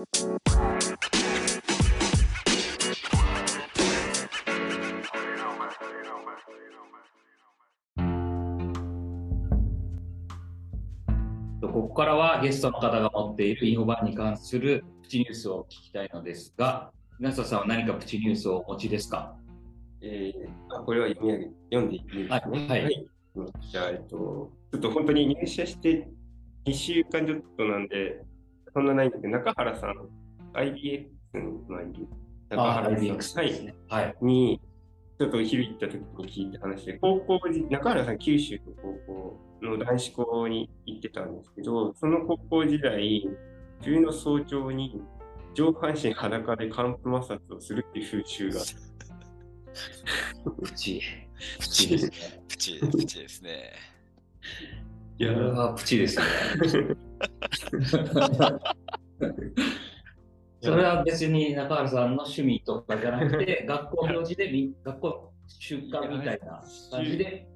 ここからはゲストの方が持っているインフォバンに関するプチニュースを聞きたいのですが、皆さんは何かプチニュースをお持ちですか？えー、あこれは読み上げ読んでいいですかね。はい。はい。じゃあ、えっと、ちょっと本当に入社して2週間ちょっとなんで、そんなないんですけど、中原さん、IBX の前に、中あ原さんね。はい。に、ちょっと昼行った時に聞いた話で、高校時、中原さん、九州の高校の男子校に行ってたんですけど、その高校時代、冬の早朝に上半身裸で寒風摩擦をするっていう風習が プチ。ププチですね。プチ、プチですね。いやこれはプチですね。それは別に中原さんの趣味とかじゃなくて、学校行事でみ学校習慣みたいな感じで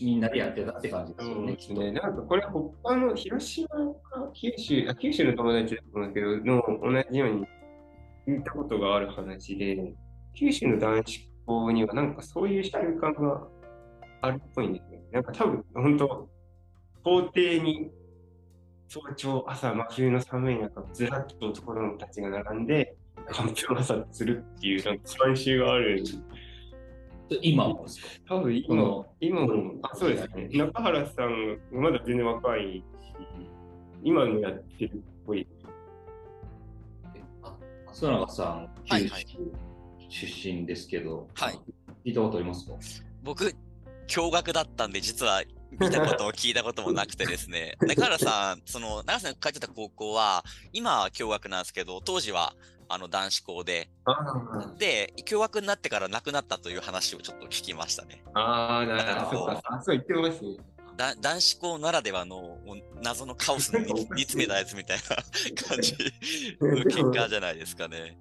みんなでやってたって感じですよね。ね。なんかこれ他の広島か九州、あ九州の友達だと思うんだけど、の同じように聞いたことがある話で、九州の男子校にはなんかそういう習慣があるっぽいんですよ。なんか多分本当、校庭に早朝、朝、真冬の寒い中、ずらっと男の子たちが並んで、寒風摩擦するっていうなんか慣習がある今もですか？多分今今も、あ、そうですね。中原さん、まだ全然若いし、今のやってるっぽい。あ松永さん、九州出身ですけど、はい。聞いたことありますか？僕、驚愕だったんで、実は見たことも聞いたこともなくてですね。中原さん、その、中原さんが通ってた高校は、今は共学なんですけど、当時は、あの、男子校で、あで、共学になってから亡くなったという話をちょっと聞きましたね。あー、なるほど。そう言ってますね。だ男子校ならではの謎のカオスに 煮煮詰めたやつみたいな 感じの結果じゃないですかね。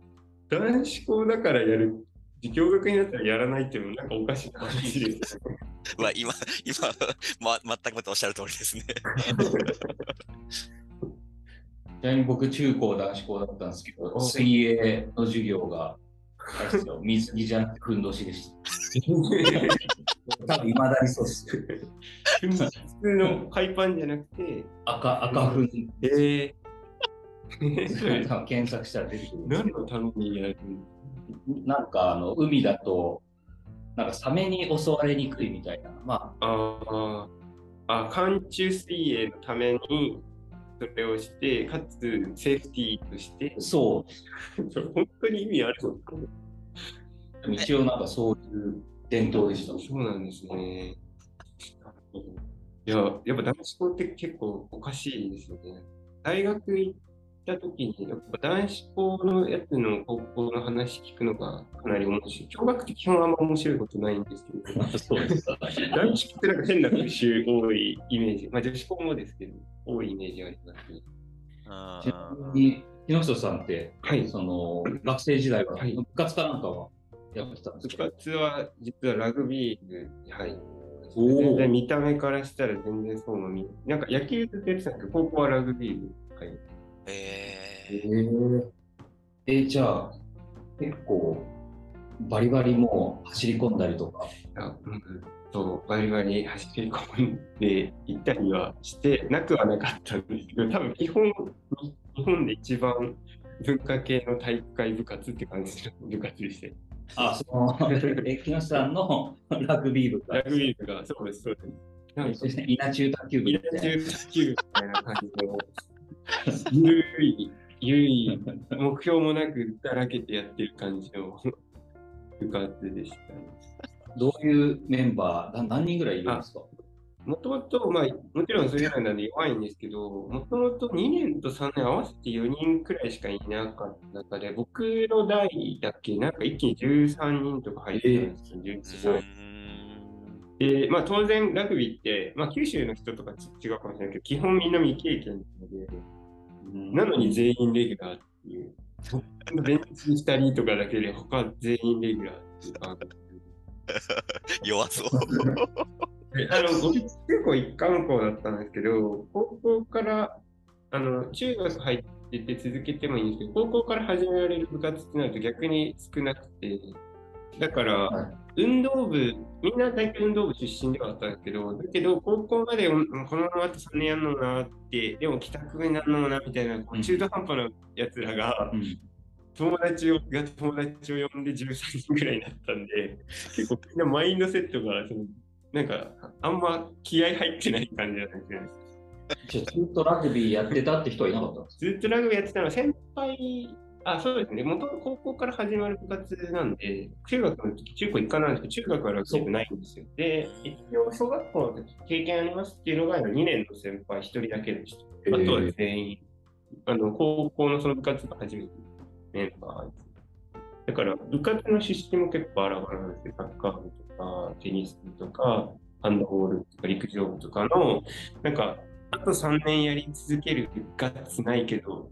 男子校だからやる。自教学になったらやらないっていうのもなんかおかしい話ですよね。まあ今、今、ま、全くまたおっしゃる通りですね。ちなみに僕、中高男子校だったんですけど、水泳の授業が、あれですよ 水着じゃなくて、ふんどしでした。多分、いまだにそうですよ。普通の海パンじゃなくて、赤、赤ふん。え多分検索したら出てくるんです何のためにやるなんかあの海だと、なんかサメに襲われにくいみたいな、まああ、あ、寒中水泳のためにそれをして、かつセーフティーとしてあ、、そそれ本当に意味あるのか一応なんかそういう伝統でした。そうなんですね。いや、やっぱ男子校って結構おかしいですよね。大学行った時に、やっぱ男子校のやつの高校の話聞くのがかなり面白い。共学って基本あんま面白いことないんですけど、そうですか。男子校ってなんか変な風習多いイメージ、まあ女子校もですけど、多いイメージありますね。ちなみに、木下さんって、はい。その学生時代ははい部活かなんかはやってたんです部か、活は実はラグビー部に入って全然見た目からしたら全然そうも見なんか野球ずっとやってたんですけど、高校はラグビー部入ってええー、えじゃあ、結構、バリバリもう走り込んだりとか？あうんそう、バリバリ走り込んでいったりはしてなくはなかったんですけど、多分基本、日本で一番文化系の体育会部活って感じの部活でしたよ。あ、その、え木下さんの ラグビー部かラグビー部が、そうです、そうです。なんか、稲中卓球みたいな中卓球部みたいな感じの、ゆるい、ゆるい、目標もなくだらけてやってる感じの部活でしたね。どういうメンバー、な何人ぐらいいるんですか？もともと、まあ、もちろんそれらなんで弱いんですけど、もともと2年と3年合わせて4人くらいしかいなかった中で、僕の代だけ、なんか一気に13人とか入ってたんですよ、ー、13う人。で、まあ当然ラグビーって、まあ九州の人とか違うかもしれないけど、基本みんな未経験なので、なのに全員レギュラーっていう。ベンチ2人とかだけで他全員レギュラーっていう感じ弱そう。であの僕、結構一貫校だったんですけど、高校からあの中学入っってて続けてもいいんですけど、高校から始められる部活ってなると逆に少なくて、だから、はい運動部、みんな大体運動部出身ではあったけど、だけど高校までうんこのままあと3年やんのもなって、でも帰宅部になるのもなみたいな、こううん。中途半端なやつらが、うん。友達をが友達を呼んで13人ぐらいになったんで、結構みんなマインドセットが、そのなんか、あんま気合入ってない感じなんですずっとラグビーやってたって人はいなかったずっとラグビーやってたのは先輩、あ、そうですね。元々高校から始まる部活なんで、中学の時、中高一貫なんですけど、中学はラグビー部ないんですよ。で、一応小学校の時経験ありますっていうのが2年の先輩1人だけでした。あとは全員、あの、高校のその部活が初めてメンバーです。だから、部活の出身も結構バラバラなんですよ。サッカー部とか、テニス部とか、ハンドボールとか陸上部とかの、なんか、あと3年やり続けるガッツないけど、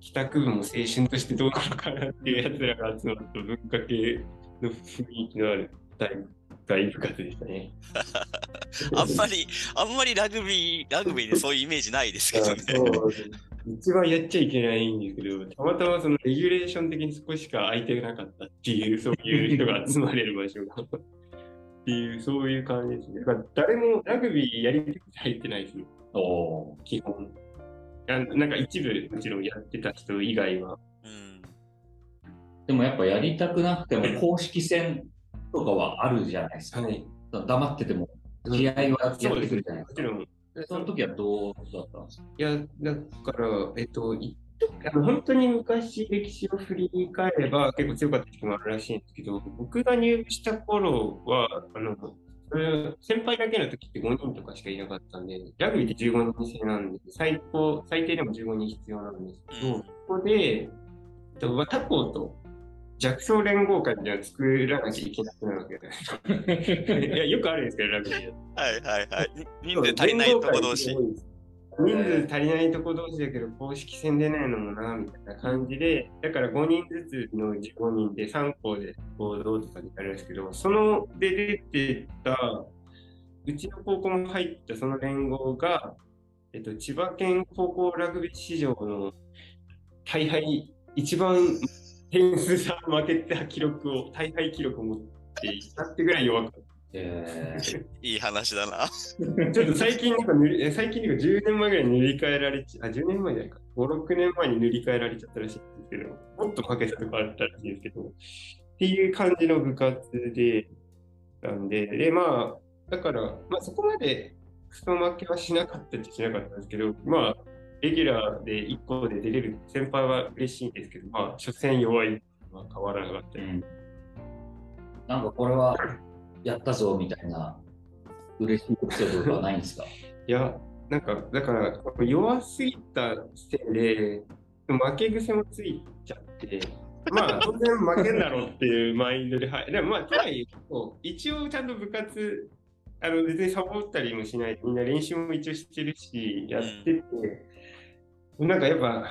帰宅部も青春としてどうなのかなっていうやつらが集まった文化系の雰囲気のある大大部活でしたね。あんまり、あんまりラグビー、ラグビーでそういうイメージないですけどね。一番やっちゃいけないんですけど、たまたまそのレギュレーション的にそこしか空いてなかったっていう、そういう人が集まれる場所が。っていう、そういう感じですね。だから誰もラグビーやりたくて入ってないですよ、基本。あなんか一部、もちろんやってた人以外は。うん。でもやっぱやりたくなくても公式戦とかはあるじゃないですか。はい。黙ってても試合はやってくるじゃないですか。もちろん。その時はどうだったんですか？いや、だから、えっと、いあの本当に昔歴史を振り返れば結構強かった時期もあるらしいんですけど、僕が入部した頃は、あの、先輩だけの時って5人とかしかいなかったんで、ラグビーって15人制なんで、最高、最低でも15人必要なんですけど、うんそこで、えっと、他校と弱小連合会みたいなの作らなきゃいけなくなるわけです。いや、よくあるんですけど、ラグビーだとはいはいはい。人数足りないとこ同士。人数足りないとこ同士だけど、公式戦出ないのもな、みたいな感じで、だから5人ずつの15人で3校で合同とかでやるんですけど、そので出てた、うちの高校も入ったその連合が、えっと、千葉県高校ラグビー史上の大敗、一番点数差負けた記録を、大敗記録を持っていたってぐらい弱かった。えーいい話だな。ちょっと最近なんか塗り、え最近なんか10年前ぐらいに塗り替えられちゃ、あ、10年前じゃないか。5、6年前に塗り替えられちゃったらしいんですけど、もっと負けたとかあったらしいんですけど、っていう感じの部活で、なんで、で、まあ、だから、まあそこまでクソ負けはしなかったっちゃしなかったんですけど、まあ、レギュラーで1個で出れる先輩は嬉しいんですけど、まあ、初戦弱いのは変わらなかったりうんなんかこれはやったぞみたいな嬉しいエピソードとかないんですか？いや、なんか、だから、弱すぎたせいで、負け癖もついちゃって、まあ、当然負けんだろうっていうマインドで、はい。でもまあ、とはいえ、一応ちゃんと部活、あの、別にサボったりもしないで、みんな練習も一応してるし、やってて、なんかやっぱ、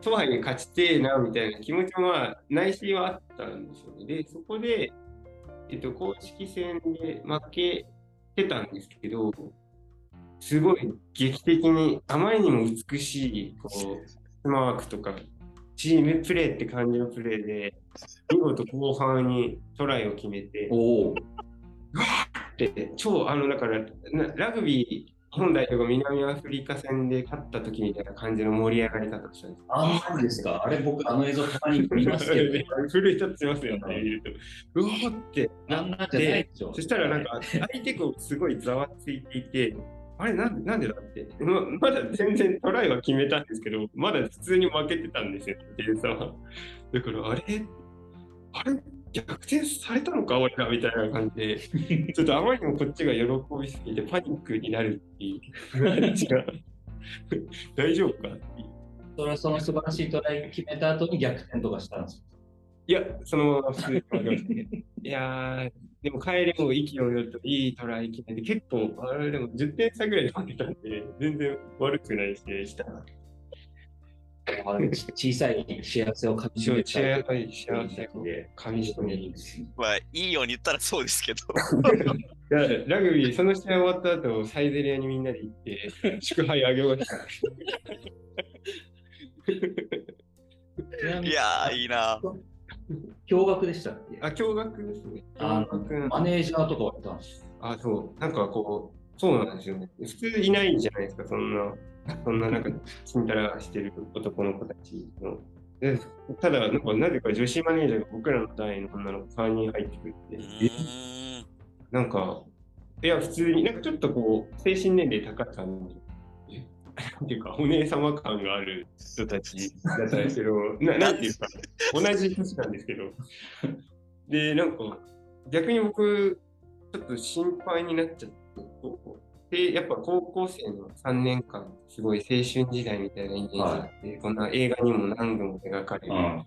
とはいえ勝ちてえな、みたいな気持ちもまあ、内心はあったんですよね。で、そこで、えっと、公式戦で負けてたんですけど、すごい劇的に、あまりにも美しい、こう、スマークとか、チームプレーって感じのプレーで、見事後半にトライを決めて、おお。で超、あの、だから、なラグビー、日本代表が南アフリカ戦で勝った時みたいな感じの盛り上がり方をしたんです。あんなんですかあれ僕あの映像たまに見ますけど、震え立ってますよね、見ると。うわーってなんじゃないでしょ。そしたらなんか、相手こうすごいざわついていて、あれなんでなんでだってま、まだ全然トライは決めたんですけど、まだ普通に負けてたんですよ、点差は。だから、あれ？あれ？逆転されたのか、俺らみたいな感じで、ちょっとあまりにもこっちが喜びすぎてパニックになるっていう話が、大丈夫か？っていう。それはその素晴らしいトライ決めた後に逆転とかしたんですいや、そのまま普通に負けましたね。いやー、でも帰りも意気揚々といいトライ決めて、結構、あれでも10点差ぐらいで負けたんで、全然悪くない試合でした。小さい幸せをかみしめ幸たいせ、幸せを噛み締める。いまあ、いいように言ったらそうですけど。や、ラグビー、その試合終わった後、サイゼリアにみんなで行って、祝杯あげました。いやー、いいな。驚愕でしたっけ？あ、驚愕ですね。あマネージャーとかはいたんですあ、そう。なんかこう、そうなんですよね。普通いないじゃないですか、そんな、そんななんか、ちんたらしてる男の子たちの。でただ、なんかなぜか女子マネージャーが僕らの代の女の子3人入ってくるって。なんか、いや、普通に、なんかちょっとこう、精神年齢高い感じ。なんていうか、お姉様感がある人たちだったんですけど、ななんていうか、同じ年なんですけど。で、なんか、逆に僕、ちょっと心配になっちゃって、で、やっぱ高校生の3年間、すごい青春時代みたいなイメージがあって、こんな映画にも何度も描かれる、うん。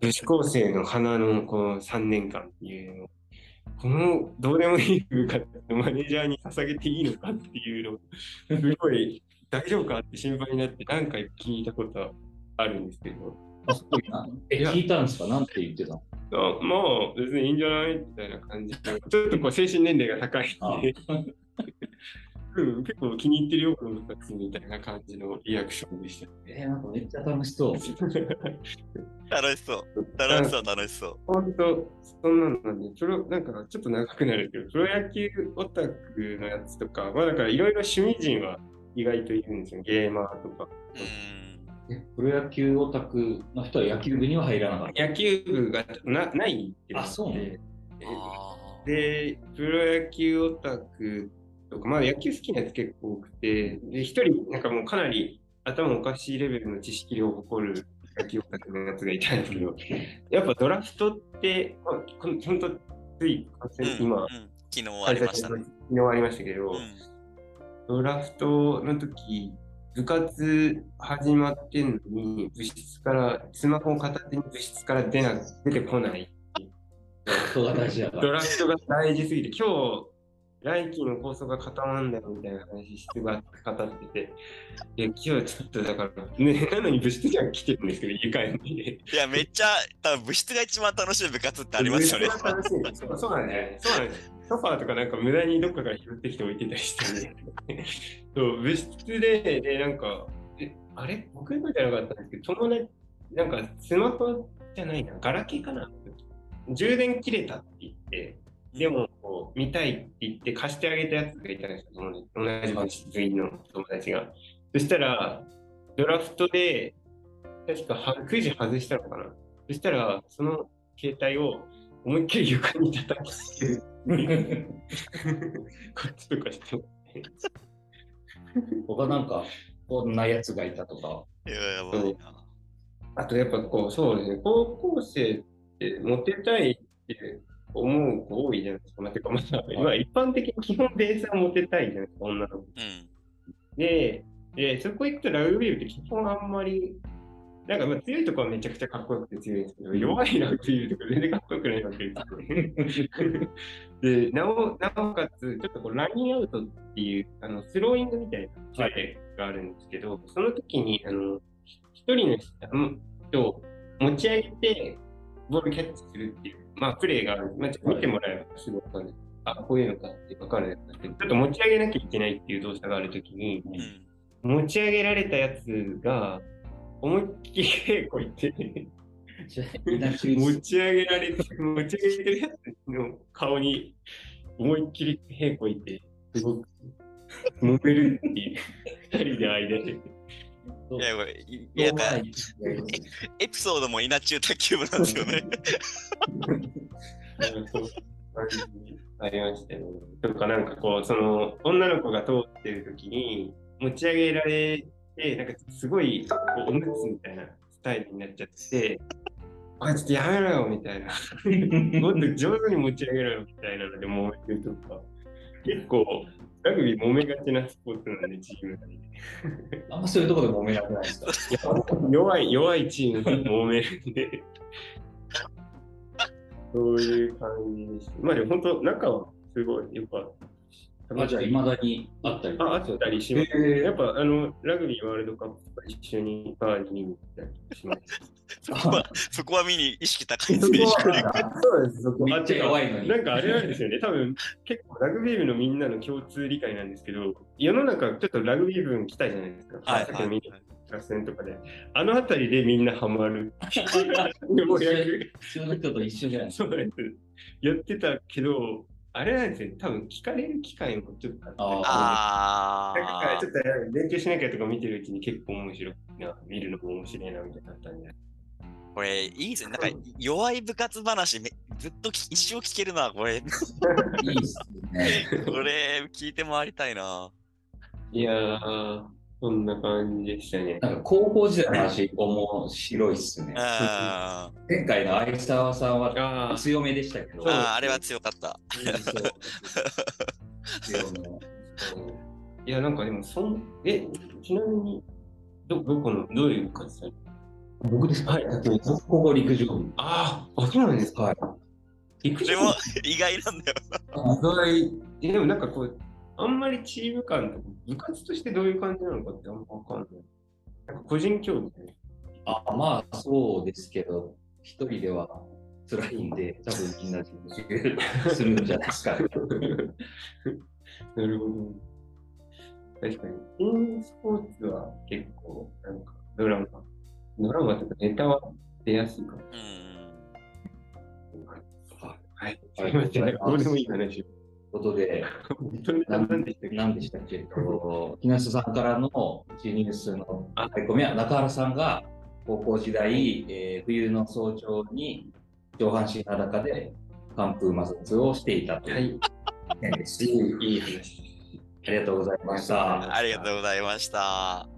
女子高生の花のこの3年間っていうのを、このどうでもいい風化をマネージャーに捧げていいのかっていうのを、すごい大丈夫かって心配になって何回か聞いたことはあるんですけど、え、聞いたんですか？なんて言ってたの？あまあ別にいいんじゃない？みたいな感じで、ちょっとこう精神年齢が高いあんで、うん、結構気に入ってるよ、この子たちみたいな感じのリアクションでした。えーなんかめっちゃ楽しそう。楽しそう。楽しそう、楽しそう。本当、そんなのなんで、プロ、なんかちょっと長くなるけど、プロ野球オタクのやつとか、まあだからいろいろ趣味人は意外といるんですよ。ゲーマーとか。うーん。えプロ野球オタクの人は野球部には入らなかった？野球部がなないってあそうなんだであーで、プロ野球オタクとか、まあ野球好きなやつ結構多くて、で、一人、なんかもうかなり頭おかしいレベルの知識量を誇る野球オタクのやつがいたんですけど、やっぱドラフトって、まあ、この本当、つい、今、うんうん昨日ありましたね。昨日ありましたけど、うんドラフトの時、部活始まってんのに、部室から、スマホを片手に部室から出な出てこない。人が大事だから。ドラフトが大事すぎて、今日、来季の構想が固まるんだよみたいな話、質が語ってて、いや、今日ちょっとだから、ね、なのに部室には来てるんですけど、家帰んで。いや、めっちゃ、多分部室が一番楽しい部活ってありますよね楽しいそうそうなんだよね。そうなんです。ソファーとかなんか無駄にどっかから拾ってきて置いてたりしてね。そう、部室で、で、なんか、えあれ？僕のじゃなかったんですけど、友達、なんかスマホじゃないな、ガラケーかな充電切れたって言って、でも、こう、見たいって言って貸してあげたやつがいたんですよ、友達同じ部室員の友達が。そしたら、ドラフトで、確かはくじ外したのかな。そしたら、その携帯を思いっきり床に叩きつける。こっちとかして。他なんか、こんなやつがいたとか。いや、やばいな。あとやっぱこう、そうですね、高校生ってモテたいって思う子多いじゃないですか。まあ、てかまあ、まあ、一般的に基本ベースはモテたいじゃないですか、女の子。うん。で、でそこ行くとラグビー部って基本あんまり、なんかまあ強いところはめちゃくちゃかっこよくて強いんですけど、弱いラグビー部とか全然かっこよくないわけですよ。で、なお、なおかつ、ちょっとこうラインアウトっていう、あの、スローイングみたいなプレーがあるんですけど、その時に、あの、一人の人を持ち上げて、ボールキャッチするっていう、まあ、プレーがある。まあ、ちょっと見てもらえばすぐわかる。あ、こういうのかってわかるちょっと持ち上げなきゃいけないっていう動作があるときに、うん。持ち上げられたやつが、思いっきり稽古行って、持ち上げられて、持ち上げてるやつの顔に思いっきり平行いて、すごく揉めるっていう、二人で間で。いや、これ、いいやなんか、エピソードも稲中卓球部なんですよね。ありましたよね。とか、なんかこう、その、女の子が通ってる時に、持ち上げられて、なんかすごい、こうおむつみたいなスタイルになっちゃって、あ、ちょっとやめろよ、みたいな。もっと上手に持ち上げろよ、みたいなので揉めるとか。結構、ラグビー揉めがちなスポーツなんで、チーム内で。あんまそういうところで揉めなくないですか？弱い、弱いチームで揉めるんで。そういう感じでした。まあでも本当、仲はすごい、やっぱ、あ、じゃあ、いまだにあったり。あ、あったりします。やっぱ、あの、ラグビーワールドカップとか一緒にバーに見に行ったりします。そこは、そこは見に意識高いですそね。こ はそうです、そこめっちゃ弱いのに。なんかあれなんですよね、多分結構ラグビー部のみんなの共通理解なんですけど、世の中ちょっとラグビー部来たじゃないですか。はいさっきのみんな合戦とかで、あの辺りでみんなハマる。ようやく普通の人と一緒じゃないですか。そうなんです。やってたけど、あれなんですよ、多分聞かれる機会もちょっとあって。あちょっと勉強しなきゃとか見てるうちに結構面白いな、見るのも面白いなみたいになったんで。これいいですね。なんか弱い部活話めずっとき一生聞けるな、これ。いいっすね。これ聞いて回りたいな。いやー、そんな感じでしたね。なんか高校時代の話、面白いっすね前回の相沢さんは強めでしたけど、あれは強かった。いや、なんかでも、そん、え、ちなみに、ど、どこの、どういう活動僕ですか？はい僕ここ陸上部。ああ、あ、そうなんですか。はい。陸でも意外なんだよ。意外、えでもなんかこう、あんまりチーム感とか、部活としてどういう感じなのかってあんまわかんない。なんか個人競技で、ね。あまあそうですけど、一人では辛いんで、多分みんなで練習するんじゃないですか。なるほど。確かに、ティーンスポーツは結構、なんか、ドラマ、ドラマとかネタは出やすいかも。うん。はい。はいすいません。どうでもいい話を。ことで、本当になん何でしたっけ何でしたっけ、えっと木下さんからのジニュースの書き込みは、中原さんが高校時代、えー冬の早朝に上半身裸で寒風摩擦をしていたとはいいう件です。いいいい話。ありがとうございました。ありがとうございました。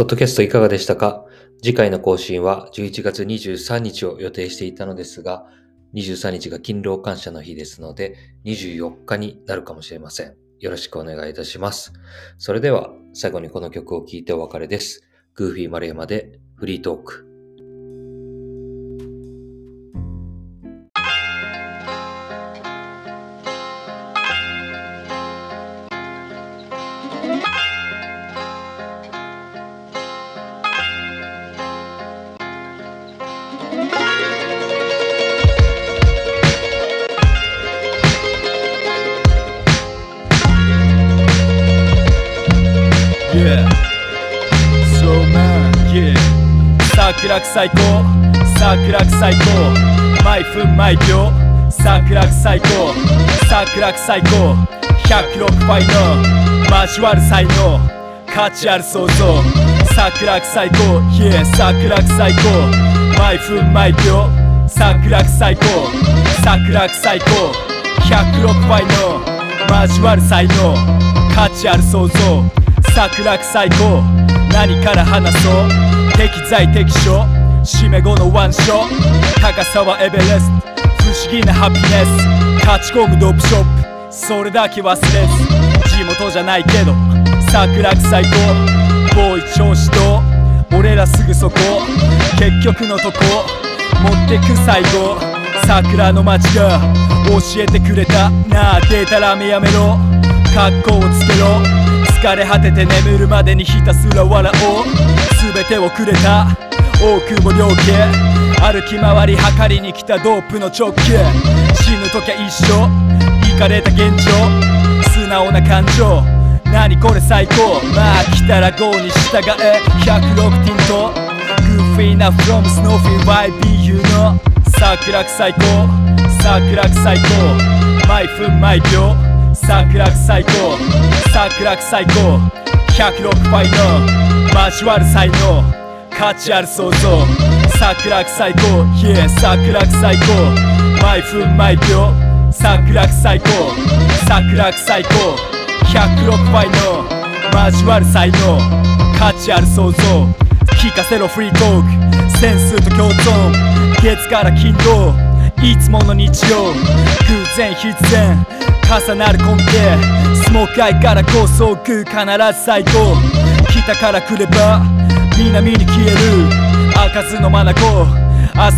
ポッドキャストいかがでしたか？次回の更新は11月23日を予定していたのですが、23日が勤労感謝の日ですので、24日になるかもしれません。よろしくお願いいたします。それでは、最後にこの曲を聴いてお別れです。グーフィー丸山でフリートーク。桜最高桜最高毎分毎秒桜最高桜最高106ファイの交わる才能価値ある想像桜最高 Yeah 桜最高毎分毎秒桜最高桜最高106ファイの交わる才能価値ある想像桜最高何から話そう。適材適所。締め後のワンショッ高さはエベレスト。不思議なハピネス。勝ち込むドップショップ。それだけ忘れず。地元じゃないけど。桜く最高。ボーイ調子と俺らすぐそこ。結局のとこ。持ってく最後。桜の街が。教えてくれた。なあデータラメやめろ。格好をつけろ。疲れ果てて眠るまでにひたすら笑おう。全てをくれた。大久保良家歩き回り測りに来たドープの直径。死ぬときゃ一緒。イかれた現状。素直な感情。何これ最高。まあ来たら GO に従え。106ティント。グーフィーな from スノーフィー YBU の。桜最高。桜最高。毎分毎秒。桜最高桜最高106ファイの。交わる才能。価値ある想像桜最高 Yeah 桜最高毎分毎秒。桜最高桜最高106ファイの。交わる才能。価値ある想像聞かせろフリートーク。センスと共存。月から金土。いつもの日曜。偶然必然。重なる根底スモークアイから高層空必ず最高北から来れば南に消える開かずの眼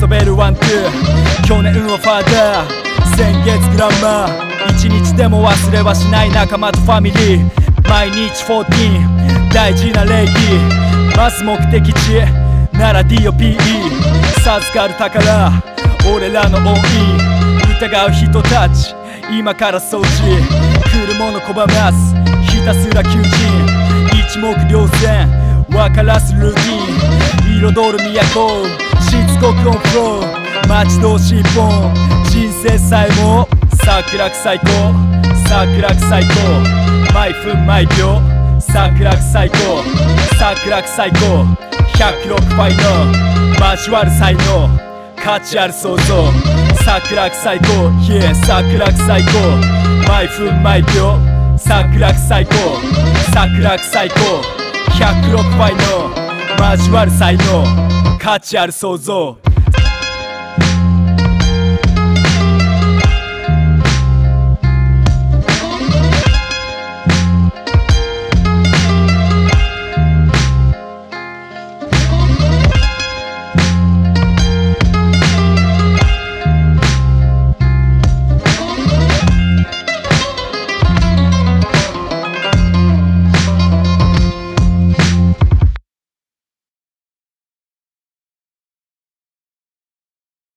遊べるワンツー去年はファーダー先月グランマー。一日でも忘れはしない仲間とファミリー。毎日14大事な礼儀。まず目的地なら DOPE 授かる宝。俺らの多い疑う人たち。今から掃除来るもの拒ますひたすら求人。一目瞭然。分からすルーティン。彩る都。しつこくオンフロー。待ち遠しいポン。人生さえも桜く最高。桜く最高。毎分毎秒。桜く最高。桜最高。106ファイの交わる才能。価値ある想像桜く最高。Yeah 桜最高。毎分毎秒。桜く最高。桜く最高。106倍の。交わる才能。価値ある想像